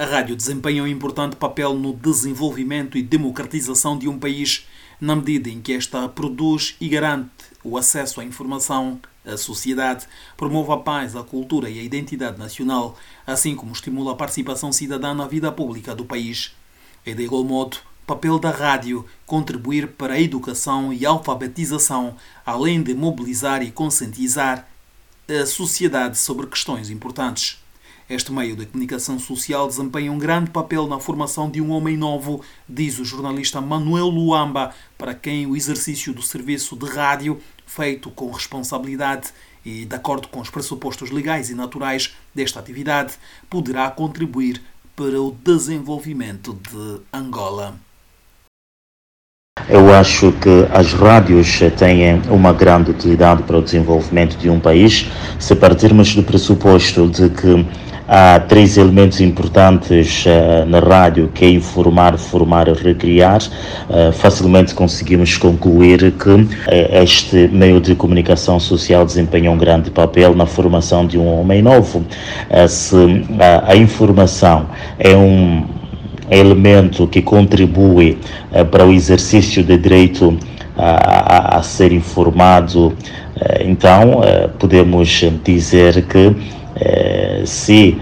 A rádio desempenha um importante papel no desenvolvimento e democratização de um país, na medida em que esta produz e garante o acesso à informação à sociedade, promove a paz, a cultura e a identidade nacional, assim como estimula a participação cidadã na vida pública do país. E de igual modo, papel da rádio contribuir para a educação e alfabetização, além de mobilizar e conscientizar a sociedade sobre questões importantes. Este meio de comunicação social desempenha um grande papel na formação de um homem novo, diz o jornalista Manuel Luamba, para quem o exercício do serviço de rádio, feito com responsabilidade e de acordo com os pressupostos legais e naturais desta atividade, poderá contribuir para o desenvolvimento de Angola. Eu acho que as rádios têm uma grande utilidade para o desenvolvimento de um país, se partirmos do pressuposto de que Há três elementos importantes uh, na rádio, que é informar, formar e recriar. Uh, facilmente conseguimos concluir que uh, este meio de comunicação social desempenha um grande papel na formação de um homem novo. se a informação é um elemento que contribui para o exercício do direito a, a, a ser informado, então podemos dizer que se eh,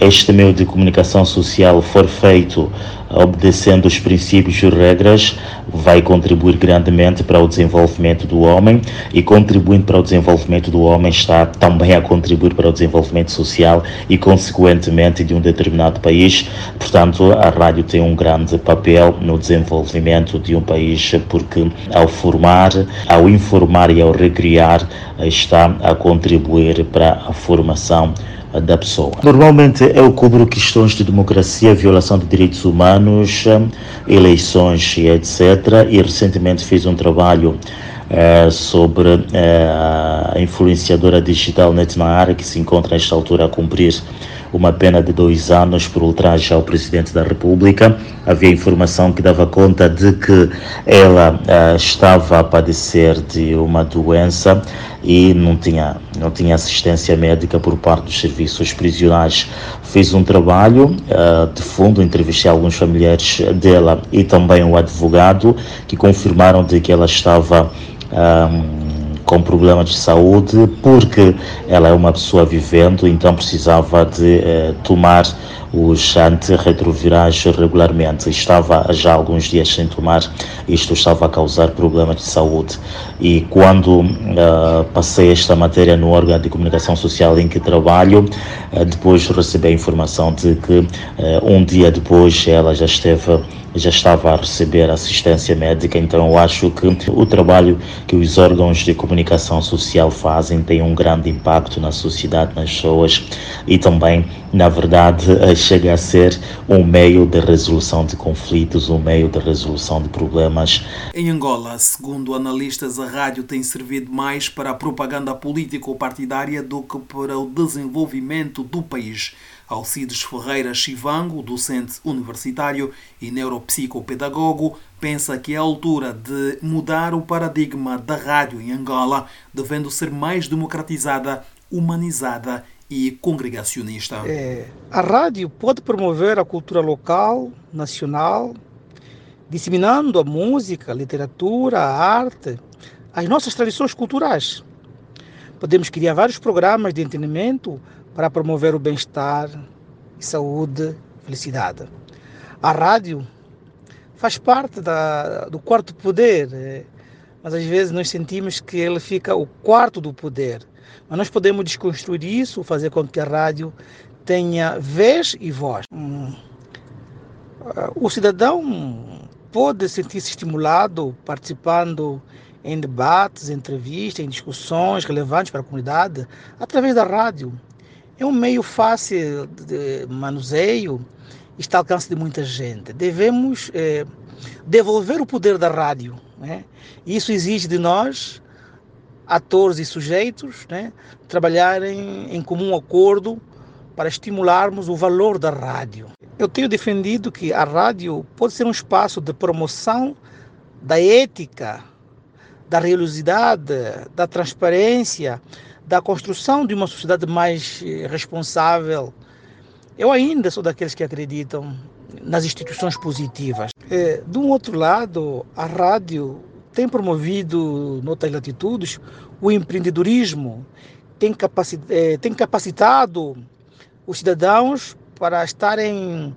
este meio de comunicação social for feito obedecendo os princípios e regras, vai contribuir grandemente para o desenvolvimento do homem e contribuindo para o desenvolvimento do homem está também a contribuir para o desenvolvimento social e consequentemente de um determinado país. Portanto, a rádio tem um grande papel no desenvolvimento de um país porque ao formar, ao informar e ao recriar está a contribuir para a formação da pessoa. Normalmente eu cubro questões de democracia, violação de direitos humanos, eleições e etc. E recentemente fiz um trabalho uh, sobre uh, a influenciadora digital Netmar, que se encontra nesta altura a cumprir uma pena de dois anos por ultraje ao presidente da República. Havia informação que dava conta de que ela uh, estava a padecer de uma doença e não tinha, não tinha assistência médica por parte dos serviços prisionais. Fiz um trabalho uh, de fundo, entrevistei alguns familiares dela e também o advogado que confirmaram de que ela estava um, com problemas de saúde, porque ela é uma pessoa vivendo, então precisava de eh, tomar os antirretrovirais regularmente. Estava já alguns dias sem tomar, isto estava a causar problemas de saúde. E quando uh, passei esta matéria no órgão de comunicação social em que trabalho, uh, depois recebi a informação de que uh, um dia depois ela já esteve já estava a receber assistência médica, então eu acho que o trabalho que os órgãos de comunicação social fazem tem um grande impacto na sociedade, nas pessoas e também, na verdade, chega a ser um meio de resolução de conflitos, um meio de resolução de problemas. Em Angola, segundo analistas, a rádio tem servido mais para a propaganda político-partidária do que para o desenvolvimento do país. Alcides Ferreira Chivango, docente universitário e neuropsicopedagogo, pensa que é a altura de mudar o paradigma da rádio em Angola, devendo ser mais democratizada, humanizada e congregacionista. É, a rádio pode promover a cultura local, nacional, disseminando a música, a literatura, a arte, as nossas tradições culturais. Podemos criar vários programas de entretenimento para promover o bem-estar, saúde, felicidade. A rádio faz parte da, do quarto poder, é, mas às vezes nós sentimos que ele fica o quarto do poder. Mas nós podemos desconstruir isso, fazer com que a rádio tenha vez e voz. Hum. O cidadão pode sentir-se estimulado participando em debates, entrevistas, em discussões relevantes para a comunidade através da rádio é um meio fácil de manuseio, está ao alcance de muita gente. Devemos é, devolver o poder da rádio. Né? Isso exige de nós, atores e sujeitos, né, trabalharem em comum acordo para estimularmos o valor da rádio. Eu tenho defendido que a rádio pode ser um espaço de promoção da ética, da religiosidade, da transparência, da construção de uma sociedade mais eh, responsável Eu ainda sou daqueles que acreditam nas instituições positivas. É, de um outro lado, a rádio tem promovido, noutras latitudes, o empreendedorismo, tem, é, tem capacitado os cidadãos para estarem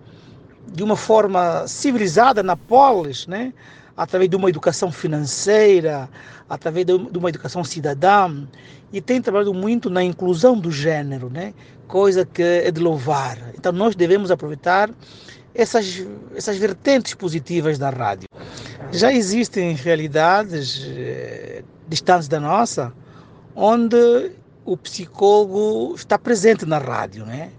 de uma forma civilizada na polis, né? através de uma educação financeira, através de uma educação cidadã, e tem trabalhado muito na inclusão do gênero, né? Coisa que é de louvar. Então nós devemos aproveitar essas, essas vertentes positivas da rádio. Já existem realidades eh, distantes da nossa, onde o psicólogo está presente na rádio, né?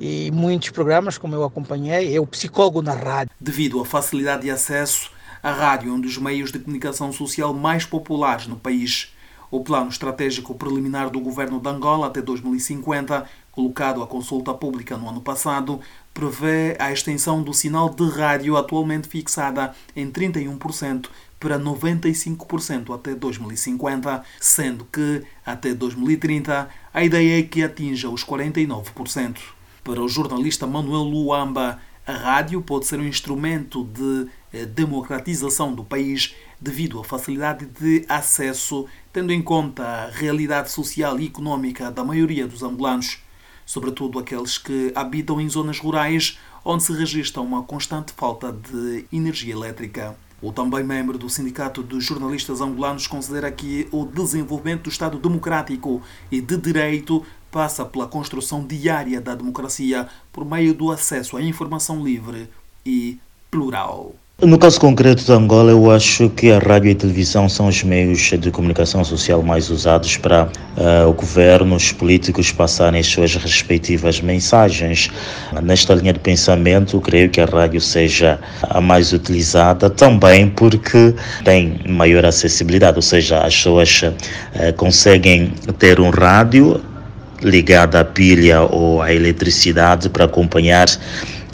E muitos programas, como eu acompanhei, é o psicólogo na rádio. Devido à facilidade de acesso, a rádio é um dos meios de comunicação social mais populares no país. O plano estratégico preliminar do governo de Angola até 2050, colocado à consulta pública no ano passado, prevê a extensão do sinal de rádio atualmente fixada em 31% para 95% até 2050, sendo que até 2030 a ideia é que atinja os 49%. Para o jornalista Manuel Luamba, a rádio pode ser um instrumento de eh, democratização do país devido à facilidade de acesso, tendo em conta a realidade social e económica da maioria dos angolanos, sobretudo aqueles que habitam em zonas rurais onde se registra uma constante falta de energia elétrica. O também membro do Sindicato dos Jornalistas Angolanos considera que o desenvolvimento do Estado democrático e de direito passa pela construção diária da democracia por meio do acesso à informação livre e plural. No caso concreto de Angola, eu acho que a rádio e a televisão são os meios de comunicação social mais usados para uh, o governo, os políticos passarem as suas respectivas mensagens. Nesta linha de pensamento, creio que a rádio seja a mais utilizada também porque tem maior acessibilidade, ou seja, as pessoas uh, conseguem ter um rádio ligado à pilha ou à eletricidade para acompanhar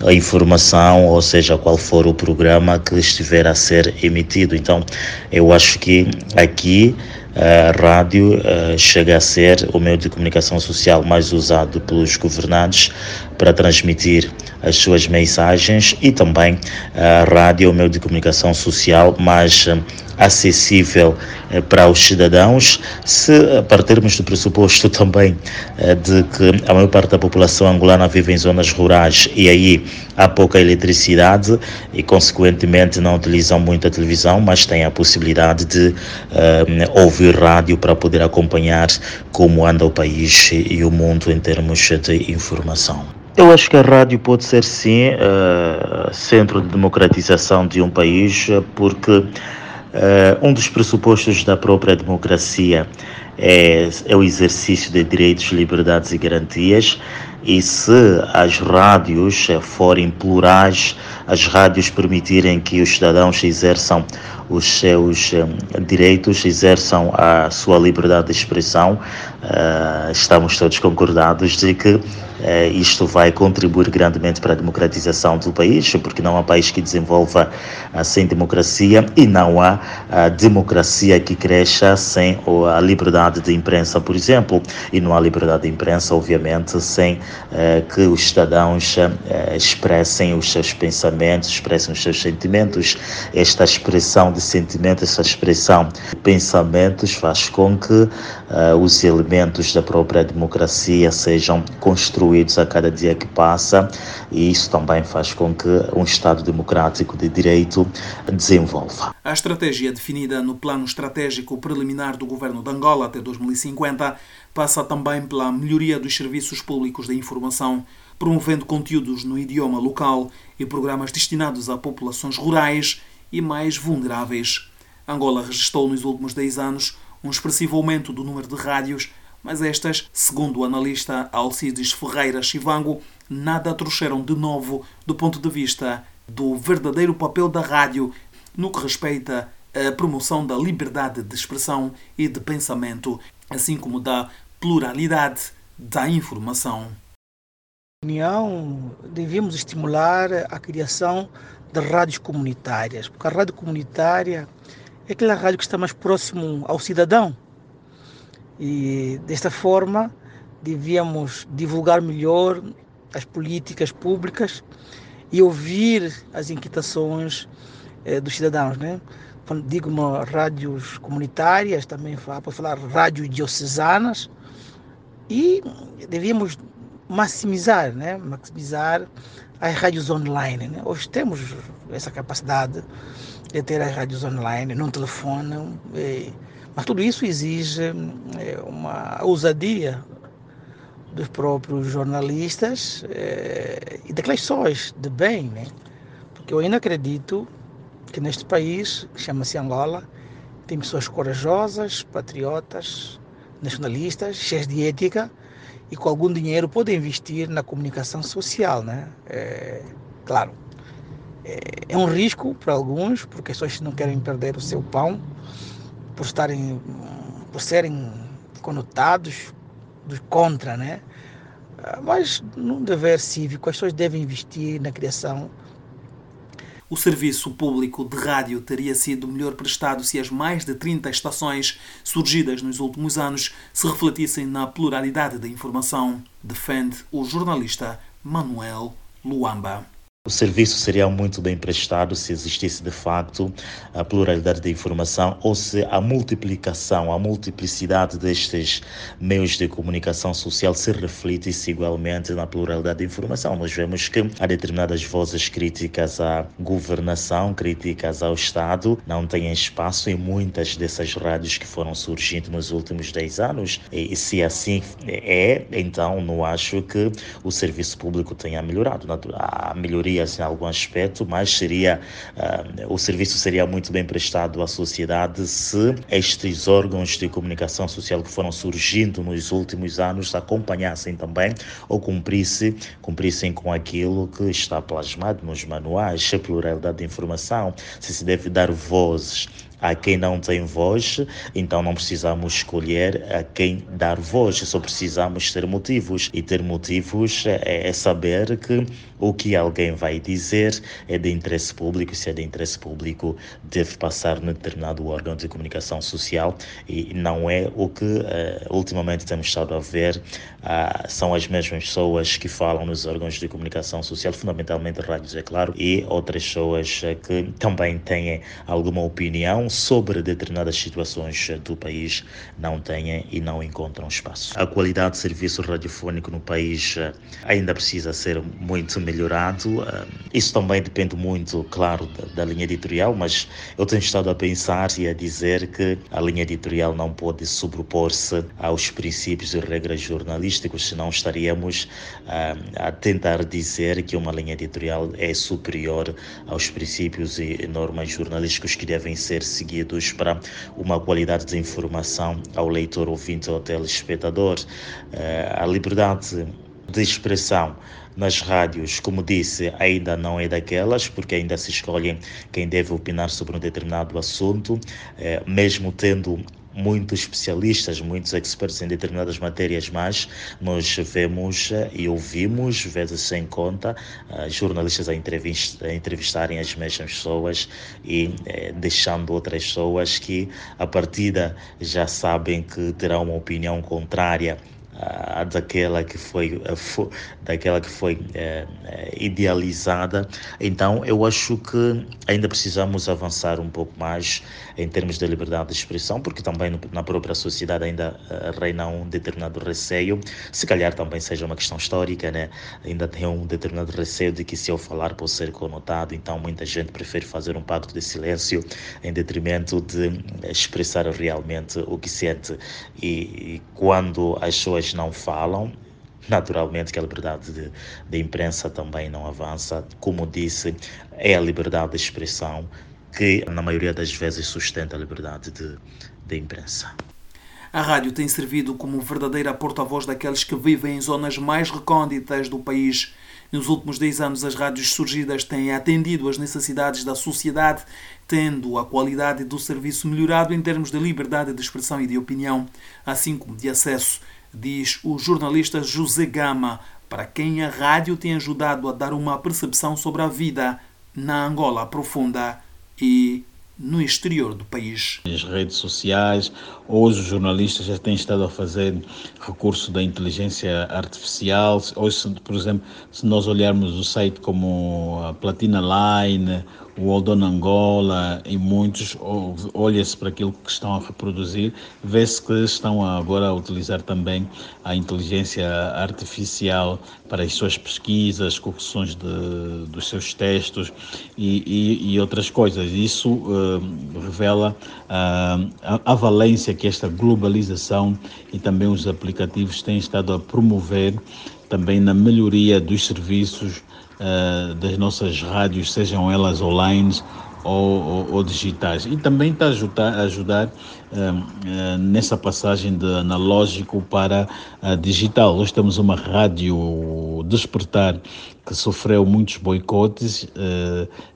a informação, ou seja, qual for o programa que estiver a ser emitido. Então, eu acho que aqui a rádio uh, chega a ser o meio de comunicação social mais usado pelos governantes para transmitir as suas mensagens e também a rádio o meio de comunicação social mais uh, acessível eh, para os cidadãos, se partirmos do pressuposto também eh, de que a maior parte da população angolana vive em zonas rurais e aí há pouca eletricidade e, consequentemente, não utilizam muito a televisão, mas têm a possibilidade de ouvir rádio para poder acompanhar como anda o país e o mundo em termos de informação. Eu acho que a rádio pode ser, sim, uh, centro de democratização de um país, porque Uh, um dos pressupostos da própria democracia é, é, o exercício de direitos, liberdades e garantias. E se as rádios forem plurais, as rádios permitirem que os cidadãos exerçam os seus eh, direitos, exerçam a sua liberdade de expressão, uh, estamos todos concordados de que eh, isto vai contribuir grandemente para a democratização do país, porque não há país que desenvolva ah, sem democracia e não há a democracia que cresça sem a liberdade de imprensa, por exemplo. E não há liberdade de imprensa, obviamente, sem eh, que os cidadãos eh, expressem os seus pensamentos, expressem os seus sentimentos. Esta expressão de sentimentos, esta expressão de pensamentos faz com que os elementos da própria democracia sejam construídos a cada dia que passa e isso também faz com que um Estado democrático de direito desenvolva. A estratégia definida no Plano Estratégico Preliminar do Governo de Angola até 2050 passa também pela melhoria dos serviços públicos da informação, promovendo conteúdos no idioma local e programas destinados a populações rurais e mais vulneráveis. Angola registrou nos últimos 10 anos um expressivo aumento do número de rádios mas estas, segundo o analista Alcides Ferreira Chivango, nada trouxeram de novo do ponto de vista do verdadeiro papel da rádio no que respeita à promoção da liberdade de expressão e de pensamento, assim como da pluralidade da informação. União, devíamos estimular a criação de rádios comunitárias, porque a rádio comunitária é aquela rádio que está mais próximo ao cidadão. E desta forma devíamos divulgar melhor as políticas públicas e ouvir as inquietações eh, dos cidadãos, né? Digo rádios comunitárias, também para falar rádios diocesanas e devíamos maximizar, né? Maximizar as rádios online, né? Hoje temos essa capacidade de ter as rádios online, num telefone, e, mas tudo isso exige é, uma ousadia dos próprios jornalistas é, e declarações de bem, né? Porque eu ainda acredito que neste país, que chama-se Angola, tem pessoas corajosas, patriotas, nacionalistas, cheias de ética e com algum dinheiro podem investir na comunicação social, né? É, claro, é, é um risco para alguns, porque as pessoas não querem perder o seu pão, por estarem, por serem conotados do contra, né? Mas num dever cívico, as pessoas devem investir na criação o serviço público de rádio teria sido melhor prestado se as mais de 30 estações surgidas nos últimos anos se refletissem na pluralidade da informação, defende o jornalista Manuel Luamba. O serviço seria muito bem prestado se existisse de facto a pluralidade de informação ou se a multiplicação, a multiplicidade destes meios de comunicação social se refletisse igualmente na pluralidade de informação. Nós vemos que há determinadas vozes críticas à governação, críticas ao Estado, não têm espaço em muitas dessas rádios que foram surgindo nos últimos 10 anos. E se assim é, então não acho que o serviço público tenha melhorado. A melhoria melhorias em algum aspecto, mas seria uh, o serviço seria muito bem prestado à sociedade se estes órgãos de comunicação social que foram surgindo nos últimos anos acompanhassem também ou cumprissem, cumprissem com aquilo que está plasmado nos manuais, a pluralidade de informação, se se deve dar vozes a quem não tem voz, então não precisamos escolher a quem dar voz, só precisamos ter motivos. E ter motivos é, é saber que o que alguém vai dizer é de interesse público, se é de interesse público, deve passar num determinado órgão de comunicação social. E não é o que uh, ultimamente temos estado a ver, uh, são as mesmas pessoas que falam nos órgãos de comunicação social, fundamentalmente rádios, é claro, e outras pessoas uh, que também têm alguma opinião sobre determinadas situações do país não têm e não encontram espaço. A qualidade de serviço radiofônico no país eh, ainda precisa ser muito melhorado. Eh, isso também depende muito, claro, da, linha editorial, mas eu tenho estado a pensar e a dizer que a linha editorial não pode sobrepor-se aos princípios e regras jornalísticos, senão estaríamos uh, a tentar dizer que uma linha editorial é superior aos princípios e normas jornalísticos que devem ser seguidos para uma qualidade de informação ao leitor, ouvinte ou telespectador. Eh, a liberdade de expressão nas rádios, como disse, ainda não é daquelas, porque ainda se escolhe quem deve opinar sobre um determinado assunto, eh, mesmo tendo muitos especialistas, muitos experts em determinadas matérias, mas nós vemos eh, e ouvimos, vezes sem conta, uh, jornalistas a, entrevist a, entrevistarem as mesmas pessoas e eh, deixando outras pessoas que, a partida, já sabem que terão uma opinião contrária daquela que foi, uh, daquela que foi uh, idealizada. Então, eu acho que ainda precisamos avançar um pouco mais em termos de liberdade de expressão, porque também no, na própria sociedade ainda reina um determinado receio, se calhar também seja uma questão histórica, né? ainda tem um determinado receio de que se eu falar posso ser conotado, então muita gente prefere fazer um pacto de silêncio em detrimento de expressar realmente o que sente. E, e quando as pessoas não falam, naturalmente que a liberdade de, de imprensa também não avança. Como disse, é a liberdade de expressão que, na maioria das vezes, sustenta a liberdade de, de imprensa. A rádio tem servido como verdadeira porta-voz daqueles que vivem em zonas mais recônditas do país. Nos últimos 10 anos, as rádios surgidas têm atendido às necessidades da sociedade, tendo a qualidade do serviço melhorado em termos de liberdade de expressão e de opinião, assim como de acesso diz o jornalista José Gama, para quem a rádio tem ajudado a dar uma percepção sobre a vida na Angola profunda e no exterior do país. As redes sociais, hoje os jornalistas já têm estado a fazer recurso da inteligência artificial. Hoje, por exemplo, se nós olharmos o site como a Platina Line, o Oldon Angola e muitos, olha-se para aquilo que estão a reproduzir, vê-se que estão agora a utilizar também a inteligência artificial para as suas pesquisas, correções de, dos seus textos e, e, e outras coisas. Isso uh, revela uh, a, a valência que esta globalização e também os aplicativos têm estado a promover também na melhoria dos serviços uh, das nossas rádios, sejam elas online ou, ou, ou, digitais. E também está a ajudar, ajudar uh, uh, nessa passagem de analógico para digital. Hoje temos uma rádio Despertar que sofreu muitos boicotes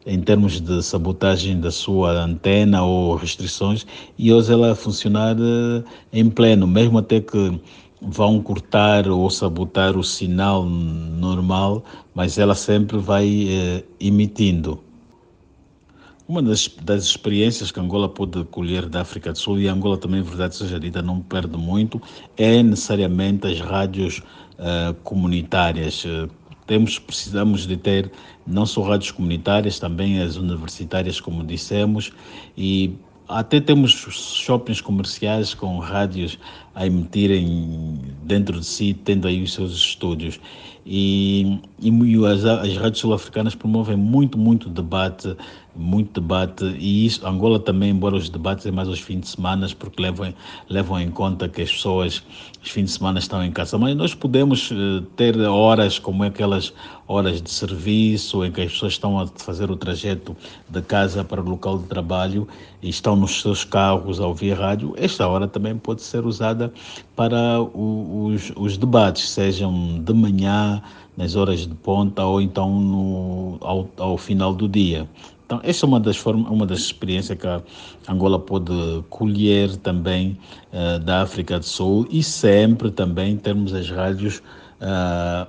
em termos de sabotagem da sua antena ou restrições e hoje ela funcionar em pleno, mesmo até que vão cortar ou sabotar o sinal normal, mas ela sempre vai eh, emitindo. Uma das, das, experiências que Angola pode colher da África do Sul, e Angola também, verdade seja dita, não perde muito, é necessariamente as rádios uh, comunitárias. Temos, precisamos de ter não só rádios comunitárias, também as universitárias, como dissemos, e até temos shoppings comerciais com rádios a emitirem dentro de si, tendo aí os seus estúdios. E, e as, as rádios sul-africanas promovem muito, muito debate, muito debate, e isso, Angola também, embora os debates é mais aos fins de semana, porque levam, levam em conta que as pessoas, os fins de semana estão em casa, mas nós podemos uh, ter horas como aquelas horas de serviço, em que as pessoas estão a fazer o trajeto de casa para o local de trabalho e estão nos seus carros a ouvir rádio, esta hora também pode ser usada para os, os debates, sejam de manhã, nas horas de ponta ou então no, ao, ao final do dia. Então, essa é uma das formas, uma das experiências que a Angola pode colher também uh, da África do Sul e sempre também termos as rádios uh,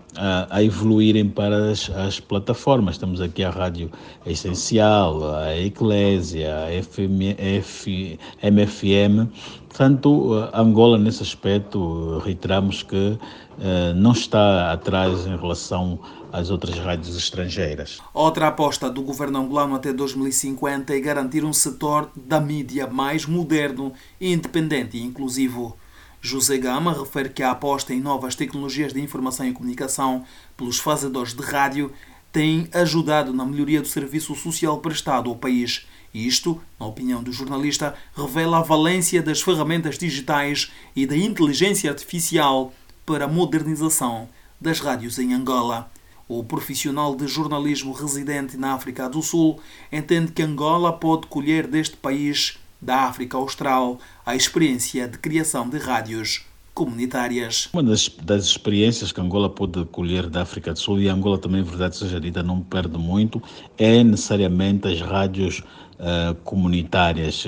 a evoluírem para as, as, plataformas. Temos aqui a Rádio Essencial, a Eclésia, a FM, F, MFM. Portanto, Angola, nesse aspecto, reiteramos que não está atrás em relação às outras rádios estrangeiras. Outra aposta do governo angolano até 2050 é garantir um setor da mídia mais moderno, independente e inclusivo. José Gama refere que a aposta em novas tecnologias de informação e comunicação pelos fazedores de rádio tem ajudado na melhoria do serviço social prestado ao país. Isto, na opinião do jornalista, revela a valência das ferramentas digitais e da inteligência artificial para a modernização das rádios em Angola. O profissional de jornalismo residente na África do Sul entende que Angola pode colher deste país da África Austral a experiência de criação de rádios comunitárias. Uma das, das, experiências que Angola pode colher da África do Sul, e Angola também, verdade seja dita, não perde muito, é necessariamente as rádios uh, comunitárias.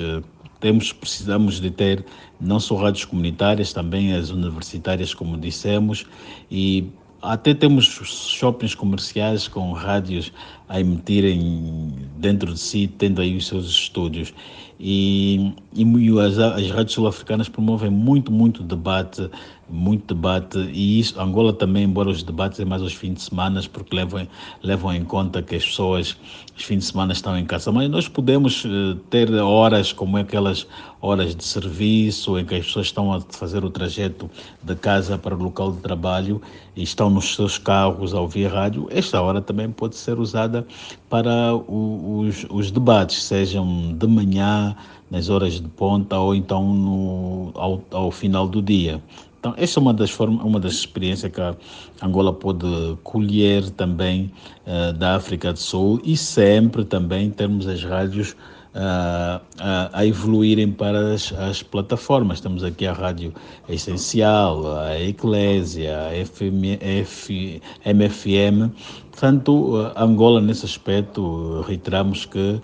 Temos, precisamos de ter não só rádios comunitárias, também as universitárias, como dissemos, e até temos shoppings comerciais com rádios a emitirem dentro de si, tendo aí os seus estúdios. E, e as, as rádios sul-africanas promovem muito, muito debate, muito debate, e isso, Angola também, embora os debates é mais aos fins de semana, porque levam, levam em conta que as pessoas, os fins de semana estão em casa, mas nós podemos uh, ter horas como aquelas horas de serviço, em que as pessoas estão a fazer o trajeto de casa para o local de trabalho e estão nos seus carros a ouvir rádio, esta hora também pode ser usada para os, os debates, sejam de manhã, nas horas de ponta ou então no, ao, ao final do dia. Então, essa é uma das, formas, uma das experiências que a Angola pode colher também uh, da África do Sul e sempre também termos as rádios uh, uh, a evoluírem para as, as, plataformas. Temos aqui a Rádio Essencial, a Eclésia, a FM, F, MFM. Portanto, Angola, nesse aspecto, reiteramos que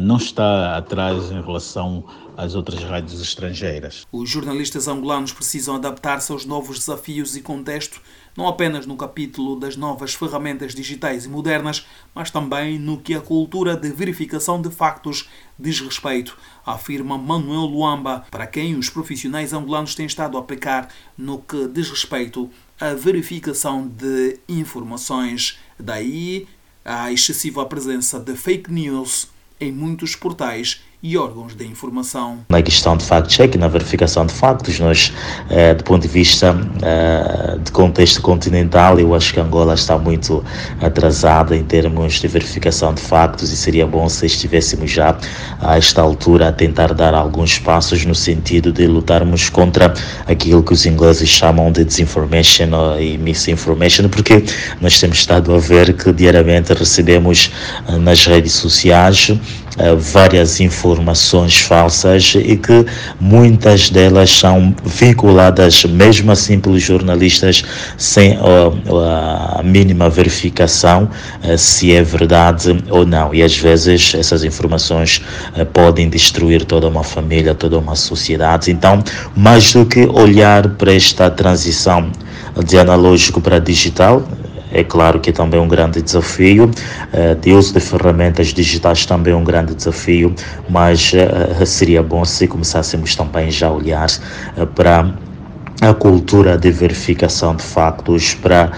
não está atrás em relação às outras rádios estrangeiras. Os jornalistas angolanos precisam adaptar-se aos novos desafios e contexto, não apenas no capítulo das novas ferramentas digitais e modernas, mas também no que a cultura de verificação de factos diz respeito, afirma Manuel Luamba, para quem os profissionais angolanos têm estado a aplicar no que diz respeito à verificação de informações. Daí a excessiva presença de fake news em muitos portais e órgãos de informação. Na questão de fact-check, na verificação de factos, nós, eh, do ponto de vista eh, de contexto continental, eu acho que Angola está muito atrasada em termos de verificação de factos e seria bom se estivéssemos já a esta altura a tentar dar alguns passos no sentido de lutarmos contra aquilo que os ingleses chamam de disinformation e misinformation, porque nós temos estado a ver que diariamente recebemos eh, nas redes sociais várias informações falsas e que muitas delas são vinculadas mesmo a simples jornalistas sem a mínima verificação eh, se é verdade ou não. E às vezes essas informações eh, podem destruir toda uma família, toda uma sociedade. Então, mais do que olhar para esta transição de analógico para digital, é claro que é também um grande desafio. Uh, de uso de ferramentas digitais também é um grande desafio, mas uh, seria bom se começássemos também já a olhar para a cultura de verificação de factos, para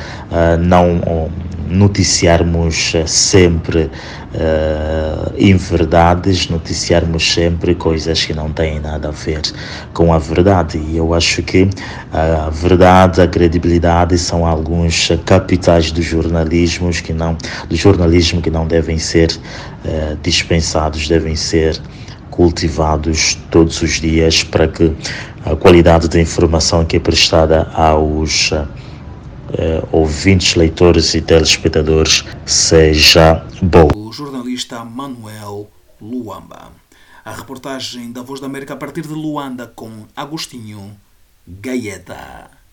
não noticiarmos sempre uh, inverdades, noticiarmos sempre coisas que não têm nada a ver com a verdade. E eu acho que a verdade, a credibilidade são alguns capitais do jornalismo que não, do jornalismo que não devem ser uh, dispensados, devem ser cultivados todos os dias para que a qualidade da informação que é prestada aos uh, ouvintes, leitores e telespectadores seja boa. O jornalista Manuel Luamba. A reportagem da Voz da América a partir de Luanda com Agostinho Gaeta.